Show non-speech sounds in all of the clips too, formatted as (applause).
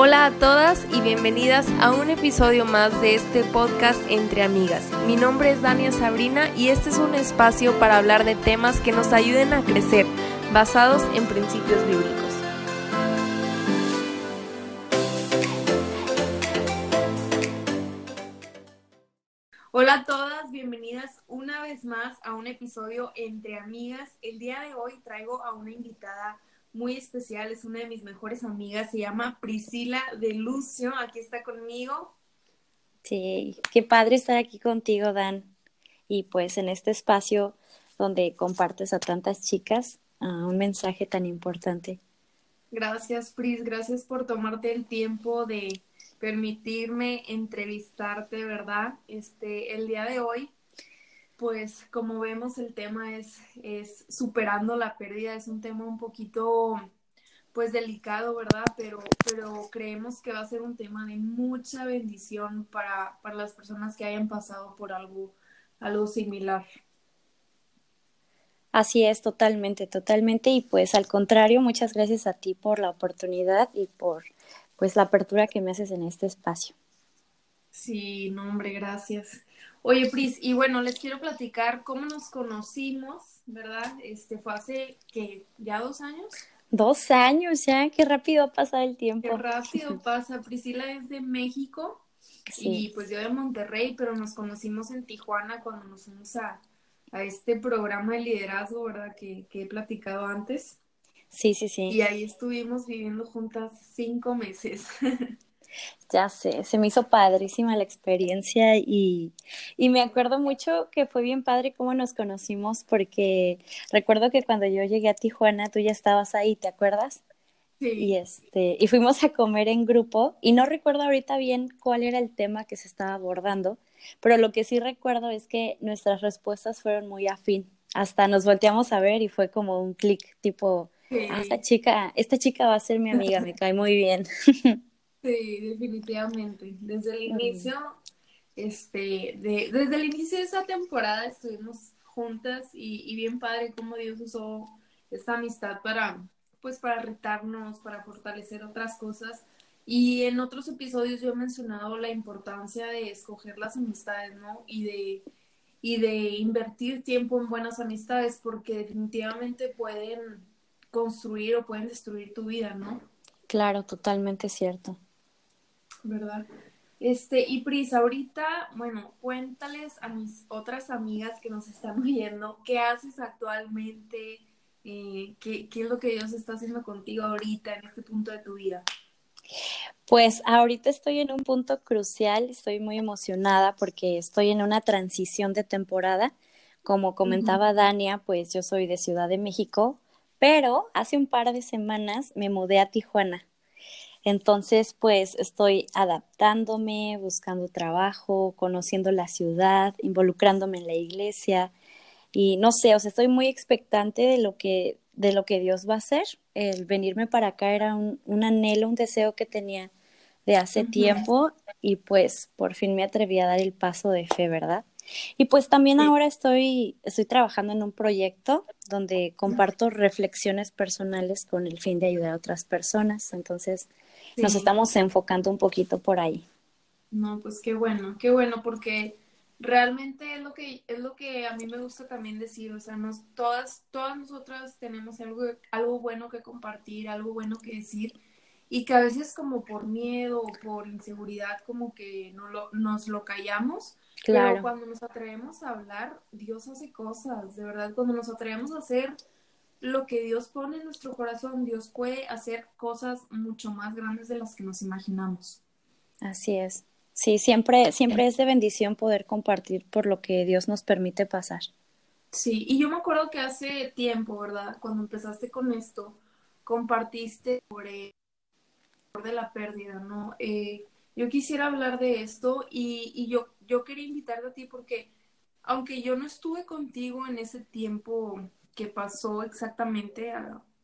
Hola a todas y bienvenidas a un episodio más de este podcast Entre Amigas. Mi nombre es Dania Sabrina y este es un espacio para hablar de temas que nos ayuden a crecer, basados en principios bíblicos. Hola a todas, bienvenidas una vez más a un episodio Entre Amigas. El día de hoy traigo a una invitada muy especial, es una de mis mejores amigas, se llama Priscila de Lucio, aquí está conmigo. Sí, qué padre estar aquí contigo, Dan. Y pues en este espacio donde compartes a tantas chicas un mensaje tan importante. Gracias, Pris, gracias por tomarte el tiempo de permitirme entrevistarte, ¿verdad? Este, el día de hoy pues como vemos el tema es, es superando la pérdida, es un tema un poquito pues delicado, ¿verdad? Pero, pero creemos que va a ser un tema de mucha bendición para, para las personas que hayan pasado por algo, algo similar. Así es, totalmente, totalmente. Y pues al contrario, muchas gracias a ti por la oportunidad y por pues la apertura que me haces en este espacio. Sí, no, hombre, gracias. Oye, Pris, y bueno, les quiero platicar cómo nos conocimos, ¿verdad? Este fue hace que ya dos años. Dos años ya, qué rápido ha pasado el tiempo. Qué rápido pasa. Priscila es de México y pues yo de Monterrey, pero nos conocimos en Tijuana cuando nos fuimos a, a este programa de liderazgo, ¿verdad? Que, que he platicado antes. Sí, sí, sí. Y ahí estuvimos viviendo juntas cinco meses. (laughs) Ya sé, se me hizo padrísima la experiencia y, y me acuerdo mucho que fue bien padre cómo nos conocimos porque recuerdo que cuando yo llegué a Tijuana tú ya estabas ahí, ¿te acuerdas? Sí. Y este, y fuimos a comer en grupo y no recuerdo ahorita bien cuál era el tema que se estaba abordando, pero lo que sí recuerdo es que nuestras respuestas fueron muy afín. Hasta nos volteamos a ver y fue como un clic tipo, ah, esta chica, esta chica va a ser mi amiga, me cae muy bien. (laughs) Sí, definitivamente. Desde el inicio, este, de, desde el inicio de esa temporada estuvimos juntas y, y bien padre cómo Dios usó esta amistad para, pues, para retarnos, para fortalecer otras cosas. Y en otros episodios yo he mencionado la importancia de escoger las amistades, ¿no? Y de, y de invertir tiempo en buenas amistades, porque definitivamente pueden construir o pueden destruir tu vida, ¿no? Claro, totalmente cierto. ¿Verdad? Este, y Pris, ahorita, bueno, cuéntales a mis otras amigas que nos están (laughs) viendo, ¿qué haces actualmente? Eh, ¿qué, ¿Qué es lo que Dios está haciendo contigo ahorita, en este punto de tu vida? Pues ahorita estoy en un punto crucial, estoy muy emocionada porque estoy en una transición de temporada. Como comentaba Dania, pues yo soy de Ciudad de México, pero hace un par de semanas me mudé a Tijuana. Entonces, pues estoy adaptándome, buscando trabajo, conociendo la ciudad, involucrándome en la iglesia y no sé, o sea, estoy muy expectante de lo que de lo que Dios va a hacer. El venirme para acá era un, un anhelo, un deseo que tenía de hace tiempo y pues por fin me atreví a dar el paso de fe, ¿verdad? Y pues también ahora estoy, estoy trabajando en un proyecto donde comparto reflexiones personales con el fin de ayudar a otras personas. Entonces, nos estamos enfocando un poquito por ahí. No, pues qué bueno, qué bueno, porque realmente es lo que es lo que a mí me gusta también decir, o sea, nos, todas todas nosotras tenemos algo algo bueno que compartir, algo bueno que decir y que a veces como por miedo o por inseguridad como que no lo, nos lo callamos, claro. pero cuando nos atrevemos a hablar, Dios hace cosas, de verdad, cuando nos atrevemos a hacer lo que Dios pone en nuestro corazón, Dios puede hacer cosas mucho más grandes de las que nos imaginamos. Así es. Sí, siempre, siempre es de bendición poder compartir por lo que Dios nos permite pasar. Sí, y yo me acuerdo que hace tiempo, ¿verdad? Cuando empezaste con esto, compartiste sobre de la pérdida, ¿no? Eh, yo quisiera hablar de esto y, y yo, yo quería invitarte a ti porque aunque yo no estuve contigo en ese tiempo que pasó exactamente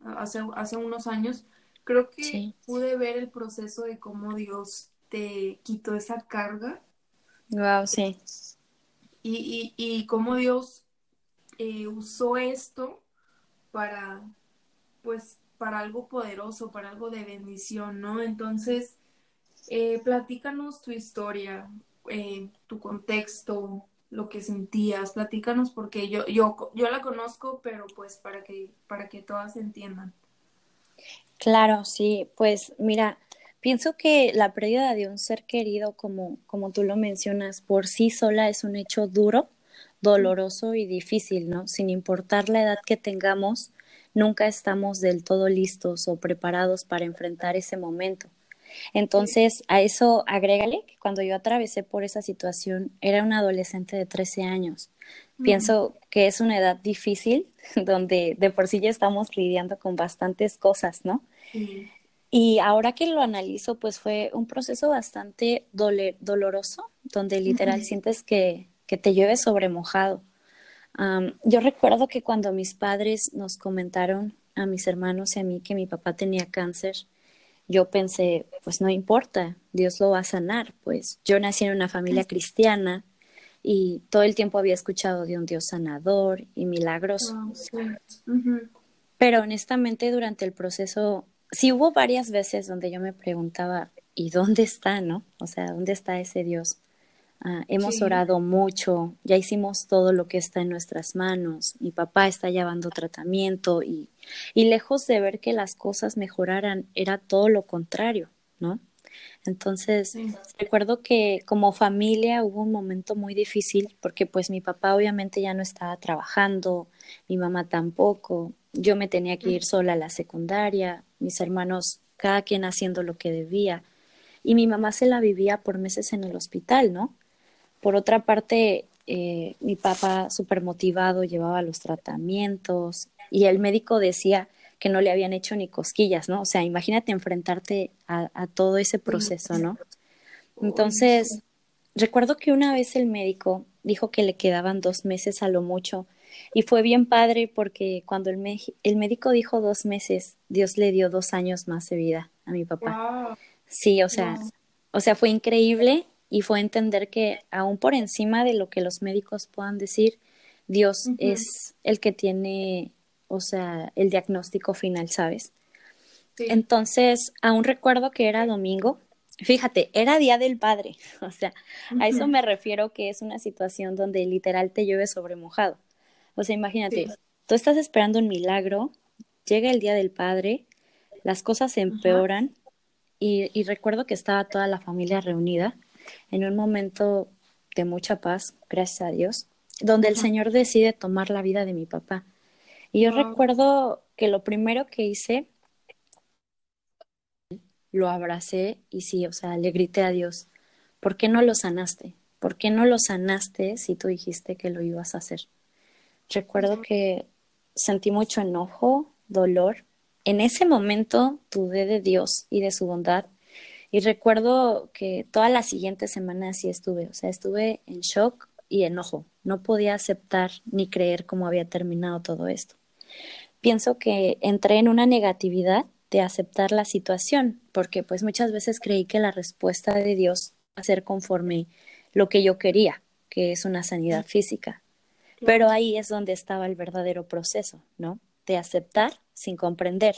hace, hace unos años, creo que pude ver el proceso de cómo Dios te quitó esa carga. Wow, sí. Y, y, y cómo Dios eh, usó esto para, pues, para algo poderoso, para algo de bendición, ¿no? Entonces, Eh, platícanos tu historia, eh, tu contexto, lo que sentías, platícanos porque yo, yo, yo la conozco, pero pues para que, para que todas entiendan. Claro, sí, pues mira, pienso que la pérdida de un ser querido, como, como tú lo mencionas, por sí sola es un hecho duro, doloroso y difícil, ¿no? Sin importar la edad que tengamos, nunca estamos del todo listos o preparados para enfrentar ese momento. Entonces, a eso agrégale que cuando yo atravesé por esa situación, era una adolescente de 13 años. Pienso que es una edad difícil, (laughs) donde de por sí ya estamos lidiando con bastantes cosas, ¿no? Y ahora que lo analizo, pues fue un proceso bastante doloroso, donde literal sientes que, que te llueve sobre mojado. yo recuerdo que cuando mis padres nos comentaron a mis hermanos y a mí que mi papá tenía cáncer, yo pensé, pues no importa, Dios lo va a sanar, pues yo nací en una familia cristiana y todo el tiempo había escuchado de un Dios sanador y milagroso. Pero honestamente durante el proceso, sí hubo varias veces donde yo me preguntaba, ¿y dónde está, no? O sea, ¿dónde está ese Dios? Ah, hemos orado mucho, ya hicimos todo lo que está en nuestras manos. Mi papá está llevando tratamiento y, y lejos de ver que las cosas mejoraran, era todo lo contrario, ¿no? Entonces, recuerdo que como familia hubo un momento muy difícil porque pues mi papá obviamente ya no estaba trabajando, mi mamá tampoco, yo me tenía que ir sola a la secundaria, mis hermanos cada quien haciendo lo que debía y mi mamá se la vivía por meses en el hospital, ¿no? Por otra parte, eh, mi papá súper motivado llevaba los tratamientos y el médico decía que no le habían hecho ni cosquillas, ¿no? O sea, imagínate enfrentarte a, todo ese proceso, ¿no? Entonces, recuerdo que una vez el médico dijo que le quedaban dos meses a lo mucho y fue bien padre porque cuando el, el médico dijo dos meses, Dios le dio dos años más de vida a mi papá. Sí, o sea, o sea, fue increíble y fue entender que aún por encima de lo que los médicos puedan decir, Dios es el que tiene, o sea, el diagnóstico final, ¿sabes? Entonces, aún recuerdo que era domingo. Fíjate, era Día del Padre. (laughs) O sea, a eso me refiero que es una situación donde literal te llueve sobre mojado. O sea, imagínate, tú estás esperando un milagro, llega el Día del Padre, las cosas se empeoran y, y recuerdo que estaba toda la familia reunida en un momento de mucha paz, gracias a Dios, donde el Señor decide tomar la vida de mi papá. Y yo recuerdo que lo primero que hice, lo abracé y sí, o sea, le grité a Dios, ¿por qué no lo sanaste? ¿Por qué no lo sanaste si tú dijiste que lo ibas a hacer? Recuerdo que sentí mucho enojo, dolor. En ese momento dudé de Dios y de su bondad y recuerdo que toda la siguiente semana así estuve, o sea, estuve en shock y enojo. No podía aceptar ni creer cómo había terminado todo esto. Pienso que entré en una negatividad de aceptar la situación, porque pues muchas veces creí que la respuesta de Dios iba a ser conforme lo que yo quería, que es una sanidad física. Pero ahí es donde estaba el verdadero proceso, ¿no? De aceptar sin comprender,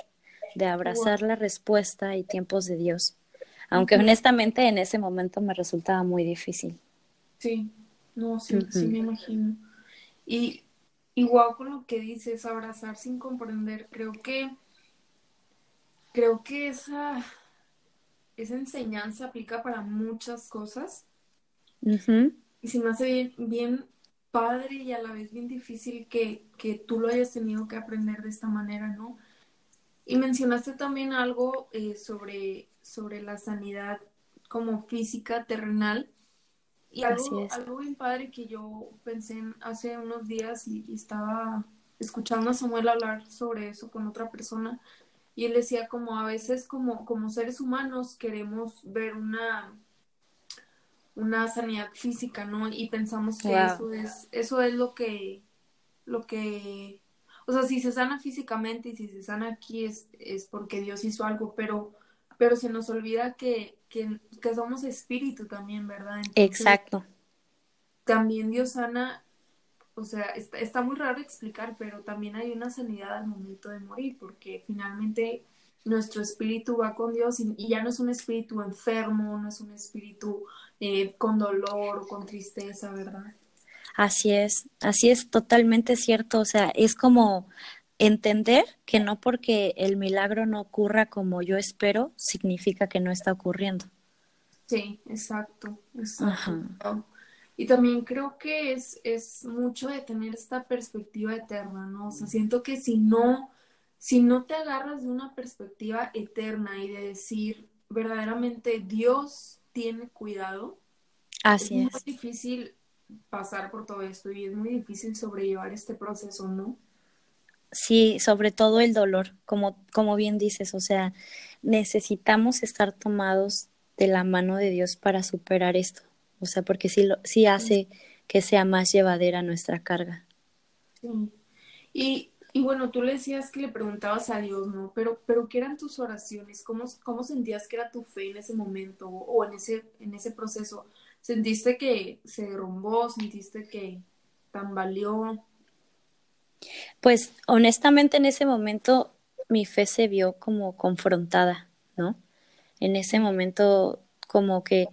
de abrazar la respuesta y tiempos de Dios aunque honestamente en ese momento me resultaba muy difícil. Sí, no, sí, sí me imagino. Y igual con lo que dices, abrazar sin comprender, creo que, creo que esa, esa enseñanza aplica para muchas cosas. Y se me hace bien, bien padre y a la vez bien difícil que, que tú lo hayas tenido que aprender de esta manera, ¿no? Y mencionaste también algo eh, sobre, sobre la sanidad como física terrenal. Y algo, algo bien padre que yo pensé hace unos días y, estaba escuchando a Samuel hablar sobre eso con otra persona. Y él decía como a veces como, como seres humanos queremos ver una, una sanidad física, ¿no? Y pensamos que eso es, eso es lo que, lo que o sea, si se sana físicamente y si se sana aquí es, es porque Dios hizo algo, pero, pero se nos olvida que, que, somos espíritu también, ¿verdad? Exacto. También Dios sana, o sea, está, está muy raro explicar, pero también hay una sanidad al momento de morir, porque finalmente nuestro espíritu va con Dios y, ya no es un espíritu enfermo, no es un espíritu eh, con dolor o con tristeza, ¿verdad? Así es, así es totalmente cierto. O sea, es como entender que no porque el milagro no ocurra como yo espero, significa que no está ocurriendo. Sí, exacto, exacto. Y también creo que es, es mucho de tener esta perspectiva eterna, ¿no? O sea, siento que si no, si no te agarras de una perspectiva eterna y de decir verdaderamente Dios tiene cuidado, Así es, es muy difícil pasar por todo esto y es muy difícil sobrellevar este proceso, ¿no? Sí, sobre todo el dolor, como, como bien dices, o sea, necesitamos estar tomados de la mano de Dios para superar esto, o sea, porque sí, lo, sí hace que sea más llevadera nuestra carga. Sí. Y, y bueno, tú le decías que le preguntabas a Dios, ¿no? Pero, pero ¿qué eran tus oraciones? ¿Cómo, cómo sentías que era tu fe en ese momento o en ese, en ese proceso? ¿Sentiste que se derrumbó? ¿Sentiste que tambaleó? Pues honestamente en ese momento mi fe se vio como confrontada, ¿no? En ese momento como que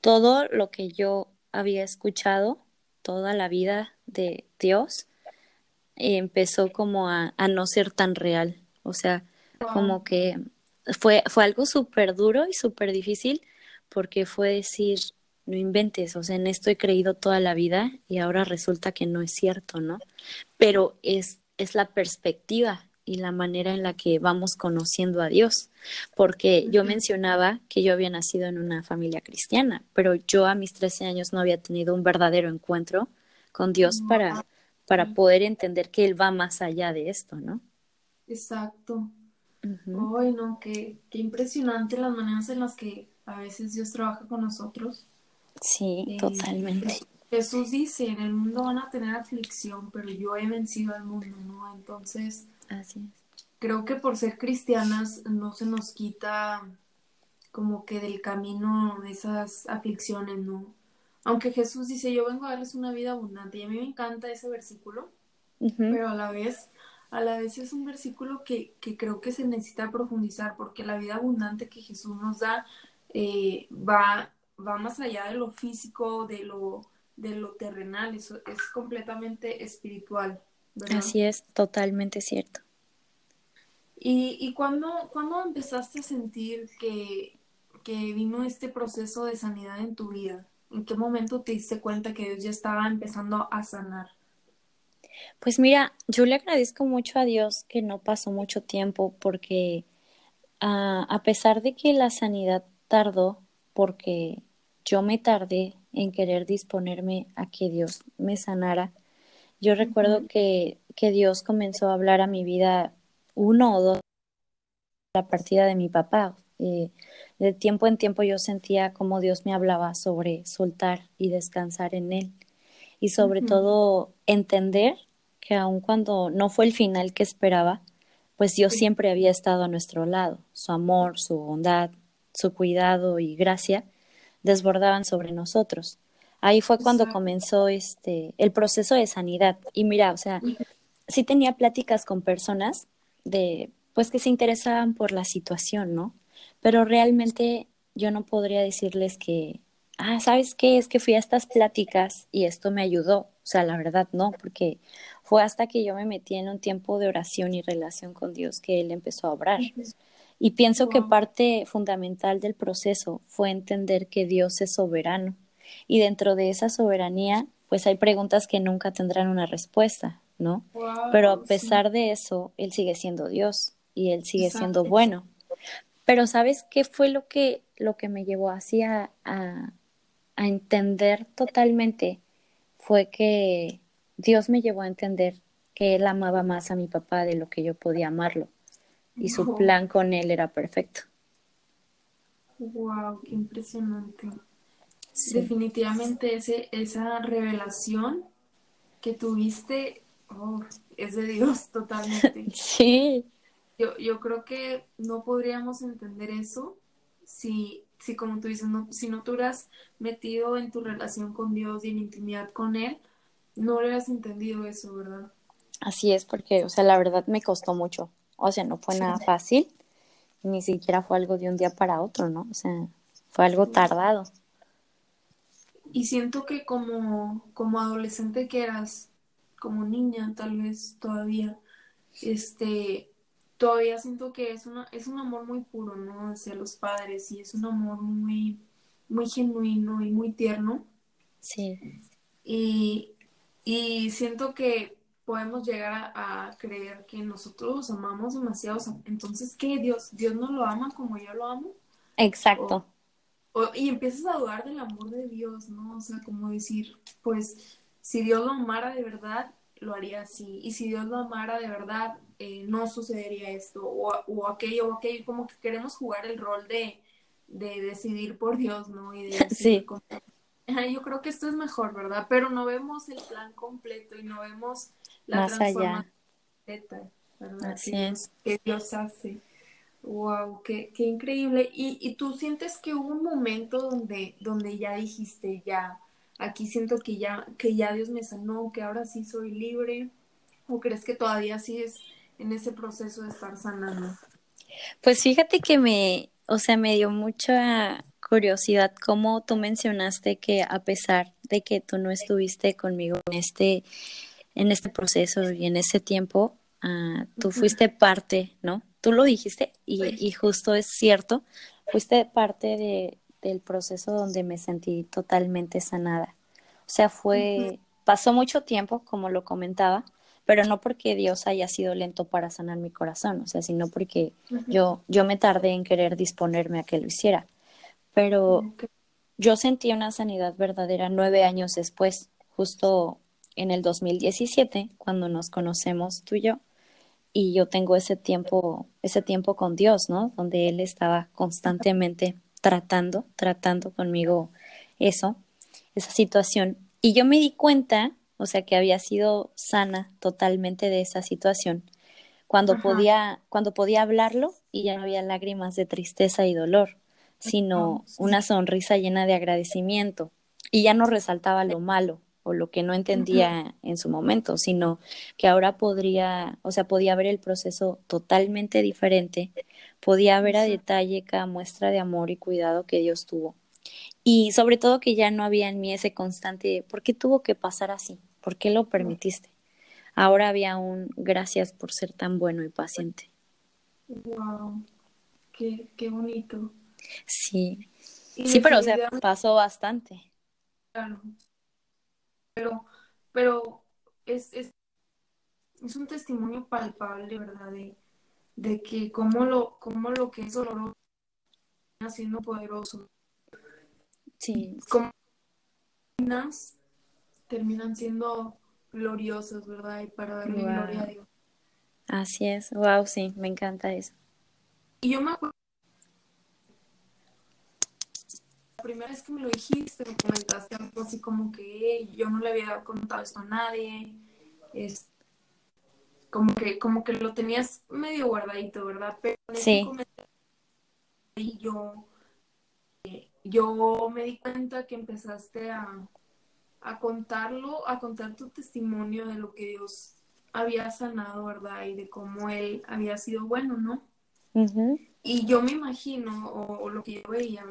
todo lo que yo había escuchado toda la vida de Dios empezó como a, a no ser tan real. O sea, como que fue, fue algo súper duro y súper difícil porque fue decir, no inventes, o sea, en esto he creído toda la vida y ahora resulta que no es cierto, ¿no? Pero es, es la perspectiva y la manera en la que vamos conociendo a Dios, porque yo mencionaba que yo había nacido en una familia cristiana, pero yo a mis 13 años no había tenido un verdadero encuentro con Dios para, para poder entender que Él va más allá de esto, ¿no? Exacto. Ay, no, qué, qué impresionante las maneras en las que a veces Dios trabaja con nosotros. Sí, eh, totalmente. Jesús dice, en el mundo van a tener aflicción, pero yo he vencido al mundo, ¿no? Entonces, Así es. creo que por ser cristianas no se nos quita como que del camino esas aflicciones, ¿no? Aunque Jesús dice, yo vengo a darles una vida abundante, y a mí me encanta ese versículo, pero a la vez, a la vez es un versículo que, que creo que se necesita profundizar, porque la vida abundante que Jesús nos da eh, va va más allá de lo físico, de lo, de lo terrenal, eso es completamente espiritual. Así es, totalmente cierto. ¿Y, y cuándo, empezaste a sentir que, que vino este proceso de sanidad en tu vida? ¿En qué momento te diste cuenta que Dios ya estaba empezando a sanar? Pues mira, yo le agradezco mucho a Dios que no pasó mucho tiempo porque ah, a pesar de que la sanidad tardó, porque yo me tardé en querer disponerme a que Dios me sanara. Yo recuerdo que, que Dios comenzó a hablar a mi vida uno o dos la partida de mi papá. Eh, de tiempo en tiempo yo sentía como Dios me hablaba sobre soltar y descansar en Él. Y sobre todo entender que aun cuando no fue el final que esperaba, pues Dios siempre había estado a nuestro lado. Su amor, su bondad, su cuidado y gracia desbordaban sobre nosotros. Ahí fue cuando comenzó este el proceso de sanidad. Y mira, o sea, sí tenía pláticas con personas de pues que se interesaban por la situación, ¿no? Pero realmente yo no podría decirles que, ah, ¿sabes qué? Es que fui a estas pláticas y esto me ayudó. O sea, la verdad no, porque fue hasta que yo me metí en un tiempo de oración y relación con Dios que Él empezó a obrar. Y pienso que parte fundamental del proceso fue entender que Dios es soberano y dentro de esa soberanía pues hay preguntas que nunca tendrán una respuesta, ¿no? Pero a pesar de eso, Él sigue siendo Dios y Él sigue siendo bueno. Pero ¿sabes qué fue lo que, lo que me llevó así a, a, a entender totalmente? Fue que Dios me llevó a entender que Él amaba más a mi papá de lo que yo podía amarlo y su plan con él era perfecto. Wow, qué impresionante. Definitivamente ese, esa revelación que tuviste oh, es de Dios (laughs) totalmente. (laughs) Sí. Yo, yo creo que no podríamos entender eso si, si como tú dices, no, si no te hubieras metido en tu relación con Dios y en intimidad con Él, no hubieras entendido eso, ¿verdad? Así es, porque, o sea, la verdad me costó mucho. O sea, no fue nada fácil. ni siquiera fue algo de un día para otro, ¿no? O sea, fue algo tardado. Y siento que como, como adolescente que eras, como niña tal vez todavía, este, todavía siento que es una, es un amor muy puro, ¿no? Hacia los padres y es un amor muy, muy genuino y muy tierno. Sí. Y, y siento que podemos llegar a, creer que nosotros los amamos demasiado. Entonces, ¿qué? Dios, Dios no lo ama como yo lo amo. Exacto. y empiezas a dudar del amor de Dios, ¿no? O sea, como decir, pues, si Dios lo amara de verdad, lo haría así. Y si Dios lo amara de verdad, eh, no sucedería esto o, o, aquello o aquello. Como que queremos jugar el rol de, de decidir por Dios, ¿no? Y de (laughs) sí. yo creo que esto es mejor, ¿verdad? Pero no vemos el plan completo y no vemos la Más allá. Así que, es. Que Dios hace. Wow, qué, qué increíble. ¿Y, ¿Y, tú sientes que hubo un momento donde, donde ya dijiste, ya, aquí siento que ya, que ya Dios me sanó, que ahora sí soy libre? ¿O crees que todavía sigues en ese proceso de estar sanando? Pues fíjate que me, o sea, me dio mucha curiosidad cómo tú mencionaste que a pesar de que tú no estuviste conmigo en este, en este proceso y en ese tiempo, uh, tú fuiste parte, ¿no? Tú lo dijiste y, y justo es cierto, fuiste parte de, del proceso donde me sentí totalmente sanada. O sea, fue, pasó mucho tiempo, como lo comentaba, pero no porque Dios haya sido lento para sanar mi corazón, o sea, sino porque yo, yo me tardé en querer disponerme a que lo hiciera. Pero yo sentí una sanidad verdadera nueve años después, justo en el 2017, cuando nos conocemos tú y yo, y yo tengo ese tiempo, ese tiempo con Dios, ¿no? Donde Él estaba constantemente tratando, tratando conmigo eso, esa situación. Y yo me di cuenta o sea que había sido sana totalmente de esa situación. Cuando podía, cuando podía hablarlo y ya no había lágrimas de tristeza y dolor, sino una sonrisa llena de agradecimiento. Y ya no resaltaba lo malo o lo que no entendía en su momento, sino que ahora podría, o sea, podía ver el proceso totalmente diferente, podía ver a detalle cada muestra de amor y cuidado que Dios tuvo. Y sobre todo que ya no había en mí ese constante, ¿por qué tuvo que pasar así? ¿Por qué lo permitiste? Ahora había un gracias por ser tan bueno y paciente. Wow, qué, qué bonito. Sí. Sí, pero o sea, pasó bastante. Claro. Pero, pero es, es, es un testimonio palpable, ¿verdad? De, de que como lo, como lo que es doloroso siendo poderoso. Sí. Como terminan siendo gloriosos, ¿verdad? Y para darle gloria a Dios. Así es, wow, sí, me encanta eso. Y yo me acuerdo, la primera vez que me lo dijiste, me comentaste algo así como que yo no le había contado esto a nadie, es como que, como que lo tenías medio guardadito, ¿verdad? Pero sí. y yo, eh, yo me di cuenta que empezaste a, a contarlo, a contar tu testimonio de lo que Dios había sanado, ¿verdad? Y de cómo Él había sido bueno, ¿no? Y yo me imagino, o, lo que yo veía,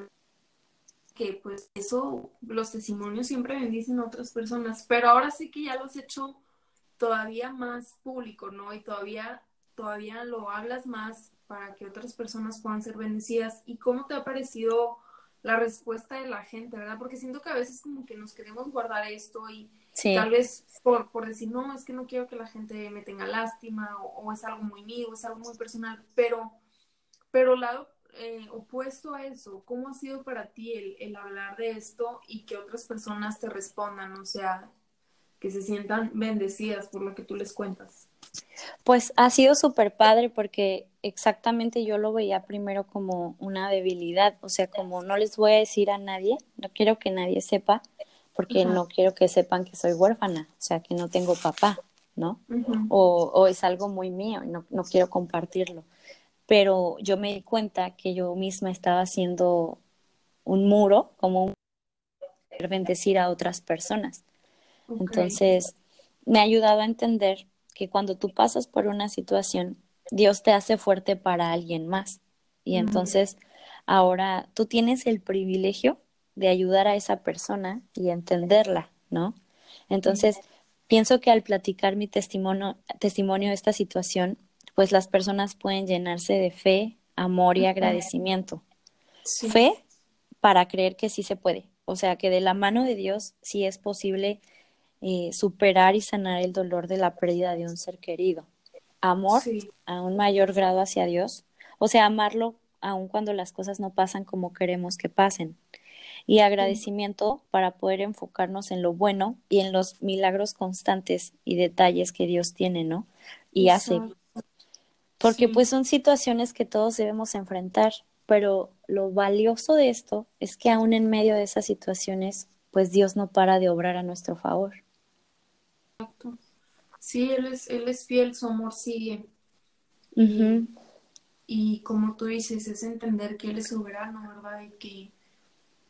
que pues eso, los testimonios siempre bendicen a otras personas, pero ahora sí que ya lo has hecho todavía más público, ¿no? Y todavía, todavía lo hablas más para que otras personas puedan ser bendecidas. ¿Y cómo te ha parecido la respuesta de la gente, ¿verdad? Porque siento que a veces como que nos queremos guardar esto y tal vez por, por decir, no, es que no quiero que la gente me tenga lástima o, es algo muy mío, es algo muy personal, pero, pero lado eh, opuesto a eso, ¿cómo ha sido para ti el, el hablar de esto y que otras personas te respondan, o sea, que se sientan bendecidas por lo que tú les cuentas? Pues ha sido súper padre porque exactamente yo lo veía primero como una debilidad, o sea, como no les voy a decir a nadie, no quiero que nadie sepa, porque no quiero que sepan que soy huérfana, o sea, que no tengo papá, ¿no? o, o, es algo muy mío y no, no quiero compartirlo. Pero yo me di cuenta que yo misma estaba haciendo un muro, como un bendecir a otras personas. Entonces, me ha ayudado a entender que cuando tú pasas por una situación, Dios te hace fuerte para alguien más Y entonces ahora tú tienes el privilegio de ayudar a esa persona y entenderla, ¿no? Entonces, pienso que al platicar mi testimonio, testimonio de esta situación, pues las personas pueden llenarse de fe, amor y agradecimiento. Fe para creer que sí se puede, o sea, que de la mano de Dios sí es posible eh, superar y sanar el dolor de la pérdida de un ser querido. Amor a un mayor grado hacia Dios, o sea, amarlo aun cuando las cosas no pasan como queremos que pasen. Y agradecimiento para poder enfocarnos en lo bueno y en los milagros constantes y detalles que Dios tiene, ¿no? Y hace. Porque pues son situaciones que todos debemos enfrentar, pero lo valioso de esto es que aún en medio de esas situaciones, pues Dios no para de obrar a nuestro favor. Exacto. Sí, Él es, él es fiel, su amor sigue. Y como tú dices, es entender que Él es soberano, ¿verdad? Y que,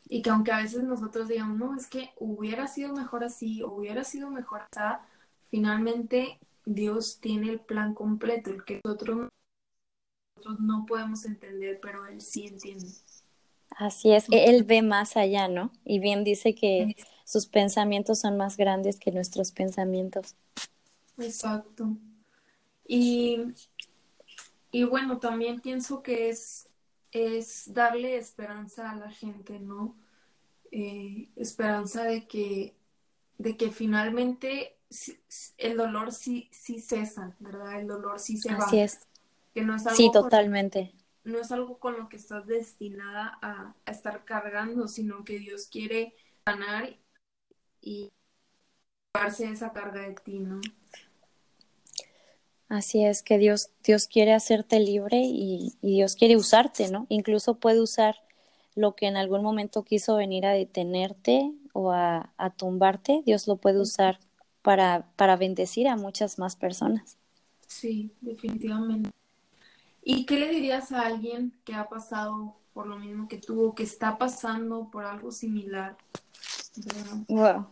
y que aunque a veces nosotros digamos, no, es que hubiera sido mejor así, hubiera sido mejor así, finalmente Dios tiene el plan completo, el que nosotros, nosotros no podemos entender, pero Él sí entiende. Así es, Él ve más allá, ¿no? Y bien dice que sus pensamientos son más grandes que nuestros pensamientos. Exacto. Y y bueno, también pienso que es, es darle esperanza a la gente, ¿no? Eh, esperanza de que, de que finalmente el dolor sí, sí cesa, ¿verdad? El dolor sí se va. Así es. Que no es algo sí, totalmente. no es algo con lo que estás destinada a, a estar cargando, sino que Dios quiere ganar y llevarse esa carga de ti, ¿no? Así es que Dios, Dios quiere hacerte libre y, Dios quiere usarte, ¿no? Incluso puede usar lo que en algún momento quiso venir a detenerte o a, tumbarte, Dios lo puede usar para, para bendecir a muchas más personas. Sí, definitivamente. ¿Y qué le dirías a alguien que ha pasado por lo mismo que tú o que está pasando por algo similar? Wow.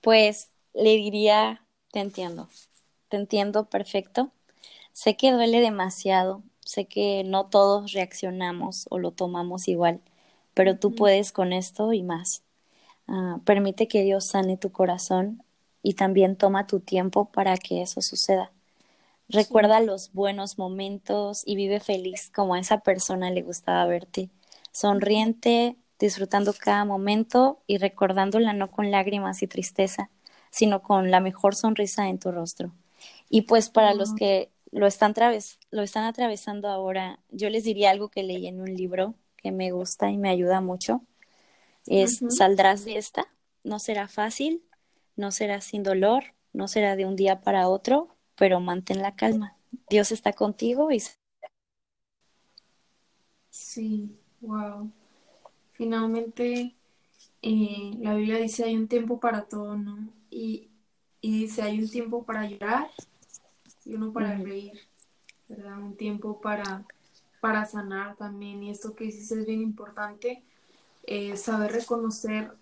Pues le diría, te entiendo, te entiendo perfecto. Sé que duele demasiado, sé que no todos reaccionamos o lo tomamos igual, pero tú puedes con esto y más. Ah, permite que Dios sane tu corazón y también toma tu tiempo para que eso suceda. Recuerda los buenos momentos y vive feliz como a esa persona le gustaba verte, sonriente, disfrutando cada momento y recordándola no con lágrimas y tristeza, sino con la mejor sonrisa en tu rostro. Y pues para los que lo están, lo están atravesando ahora, yo les diría algo que leí en un libro que me gusta y me ayuda mucho. Es, saldrás de esta, no será fácil, no será sin dolor, no será de un día para otro, pero mantén la calma. Dios está contigo y... Sí, wow. Finalmente, eh, la Biblia dice hay un tiempo para todo, ¿no? Y, y dice hay un tiempo para llorar y uno para reír, ¿verdad? Un tiempo para, para sanar también. Y esto que dices es bien importante, eh, saber reconocer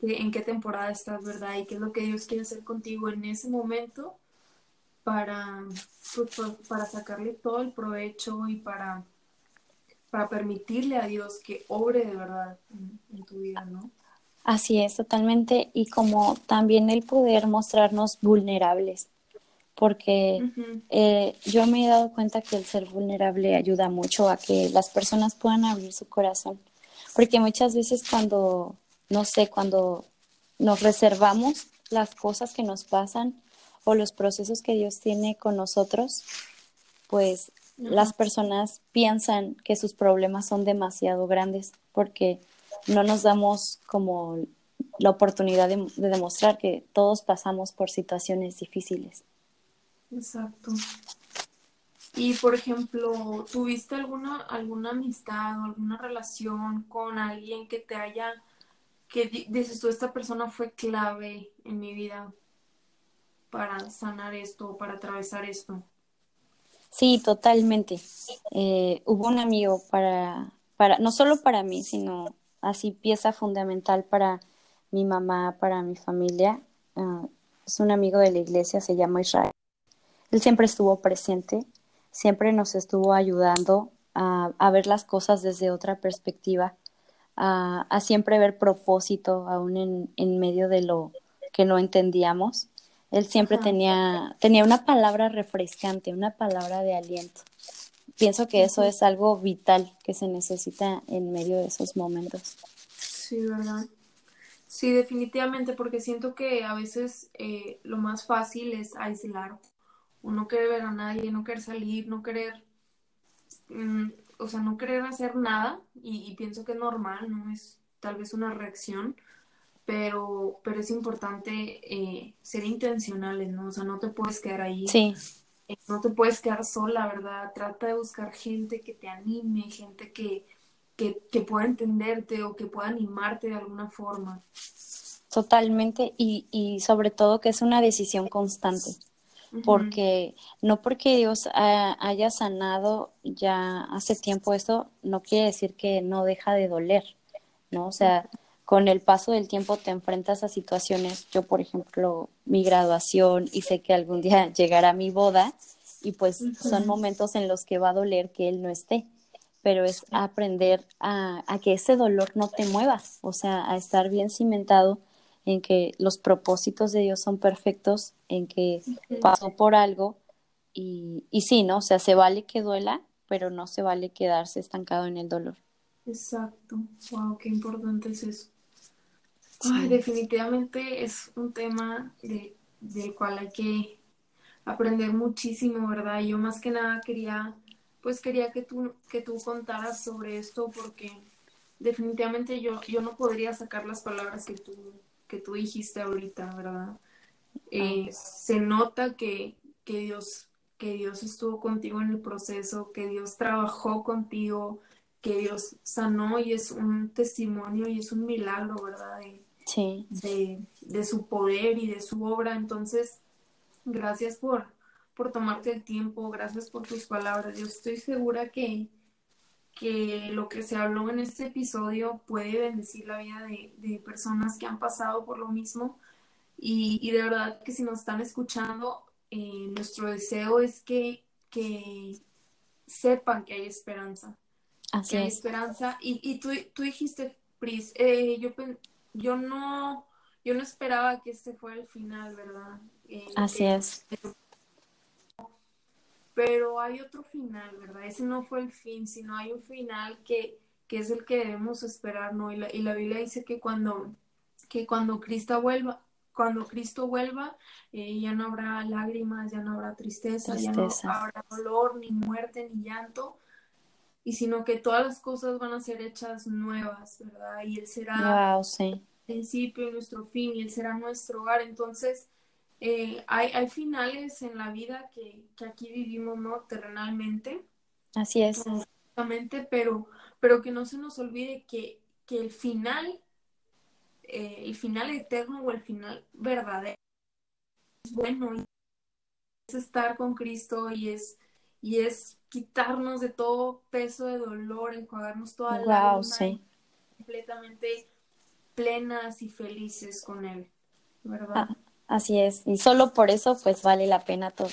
en qué temporada estás, ¿verdad? Y qué es lo que Dios quiere hacer contigo en ese momento para, pues, para sacarle todo el provecho y para, para permitirle a Dios que obre de verdad en tu vida, ¿no? Así es, totalmente. Y como también el poder mostrarnos vulnerables porque eh, yo me he dado cuenta que el ser vulnerable ayuda mucho a que las personas puedan abrir su corazón, porque muchas veces cuando, no sé, cuando nos reservamos las cosas que nos pasan o los procesos que Dios tiene con nosotros, pues las personas piensan que sus problemas son demasiado grandes porque no nos damos como la oportunidad de demostrar que todos pasamos por situaciones difíciles. Exacto. Y por ejemplo, ¿tuviste alguna, alguna amistad o alguna relación con alguien que te haya, que dices tú, esta persona fue clave en mi vida para sanar esto, para atravesar esto? Sí, totalmente. Eh, hubo un amigo para, para, no solo para mí, sino así pieza fundamental para mi mamá, para mi familia. Ah, es un amigo de la iglesia, se llama Israel. Él siempre estuvo presente, siempre nos estuvo ayudando a, ver las cosas desde otra perspectiva, a, siempre ver propósito aún en, en, medio de lo que no entendíamos. Él siempre tenía, tenía una palabra refrescante, una palabra de aliento. Pienso que eso es algo vital que se necesita en medio de esos momentos. Sí, ¿verdad? Sí, definitivamente, porque siento que a veces eh, lo más fácil es aislar o no querer ver a nadie, no querer salir, no querer, mm, o sea, no querer hacer nada y, pienso que es normal, no es tal vez una reacción, pero, pero es importante eh, ser intencionales, ¿no? O sea, no te puedes quedar ahí. Sí. Eh, no te puedes quedar sola, ¿verdad? Trata de buscar gente que te anime, gente que, que, que pueda entenderte o que pueda animarte de alguna forma. Totalmente, y, y sobre todo que es una decisión constante porque no porque Dios haya sanado ya hace tiempo esto, no quiere decir que no deja de doler, ¿no? O sea, con el paso del tiempo te enfrentas a situaciones, yo por ejemplo, mi graduación y sé que algún día (laughs) llegará mi boda y pues son momentos en los que va a doler que Él no esté, pero es aprender a, a que ese dolor no te mueva, o sea, a estar bien cimentado en que los propósitos de Dios son perfectos, en que pasó por algo y, y sí, ¿no? O sea, se vale que duela, pero no se vale quedarse estancado en el dolor. Exacto. Wow, qué importante es eso. Ay, definitivamente es un tema de, del cual hay que aprender muchísimo, ¿verdad? Yo más que nada quería, pues quería que tú, que tú contaras sobre esto porque definitivamente yo, yo no podría sacar las palabras que tú que tú dijiste ahorita, ¿verdad? Eh, se nota que, que, Dios, que Dios estuvo contigo en el proceso, que Dios trabajó contigo, que Dios sanó y es un testimonio y es un milagro, ¿verdad? De, sí. de, de su poder y de su obra. Entonces, gracias por, por tomarte el tiempo, gracias por tus palabras. Yo estoy segura que, que lo que se habló en este episodio puede bendecir la vida de, personas que han pasado por lo mismo. Y, de verdad que si nos están escuchando, eh, nuestro deseo es que, que, sepan que hay esperanza. Así que hay esperanza. Y, y tú, tú dijiste, Pris, eh, yo, yo, no, yo no esperaba que este fuera el final, ¿verdad? Eh, Así es pero hay otro final, ¿verdad? Ese no fue el fin, sino hay un final que, que es el que debemos esperar, ¿no? Y la, y la Biblia dice que cuando, que cuando Cristo vuelva, cuando Cristo vuelva, eh, ya no habrá lágrimas, ya no habrá tristeza, ya no habrá dolor, ni muerte, ni llanto, y sino que todas las cosas van a ser hechas nuevas, ¿verdad? Y Él será wow, sí. principio, nuestro fin, y Él será nuestro hogar. Entonces, eh, hay, hay, finales en la vida que, que, aquí vivimos, ¿no? Terrenalmente. Así es. Pero, pero que no se nos olvide que, que el final, eh, el final eterno o el final verdadero es bueno. Es estar con Cristo y es, y es quitarnos de todo peso de dolor, enjuagarnos toda la wow, sí. completamente plenas y felices con Él, ¿verdad? Ah, Así es, y solo por eso pues vale la pena todo.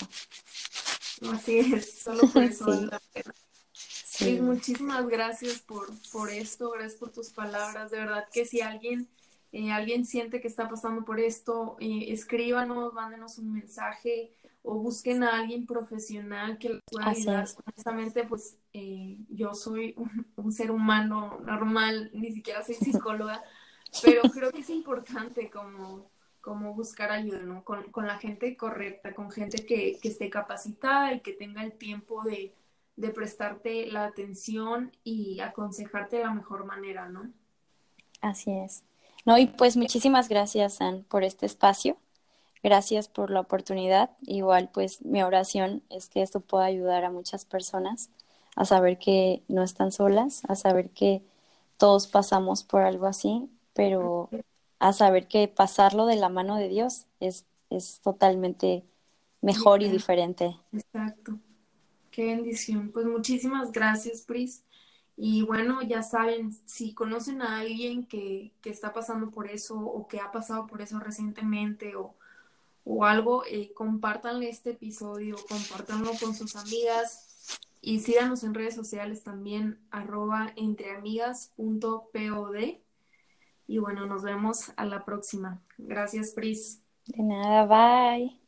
Así es, solo por eso (laughs) vale la pena. Sí. muchísimas gracias por, por esto, gracias por tus palabras. De verdad que si alguien, eh, alguien siente que está pasando por esto, eh, escríbanos, mándenos un mensaje o busquen a alguien profesional que les pueda ayudar. Honestamente, pues eh, yo soy un, un, ser humano normal, ni siquiera soy psicóloga, pero creo que es importante como cómo buscar ayuda, ¿no? Con, con la gente correcta, con gente que, que, esté capacitada y que tenga el tiempo de, de prestarte la atención y aconsejarte de la mejor manera, ¿no? Así es. No, y pues muchísimas gracias, San, por este espacio. Gracias por la oportunidad. Igual, pues mi oración es que esto pueda ayudar a muchas personas a saber que no están solas, a saber que todos pasamos por algo así, pero a saber que pasarlo de la mano de Dios es, es totalmente mejor y diferente. Exacto. Qué bendición. Pues muchísimas gracias, Pris. Y bueno, ya saben, si conocen a alguien que, que está pasando por eso o que ha pasado por eso recientemente o, o algo, eh, compártanle este episodio, compártanlo con sus amigas Y síganos en redes sociales también, arroba entreamigas.pod. Y bueno, nos vemos a la próxima. Gracias, Pris. De nada, bye.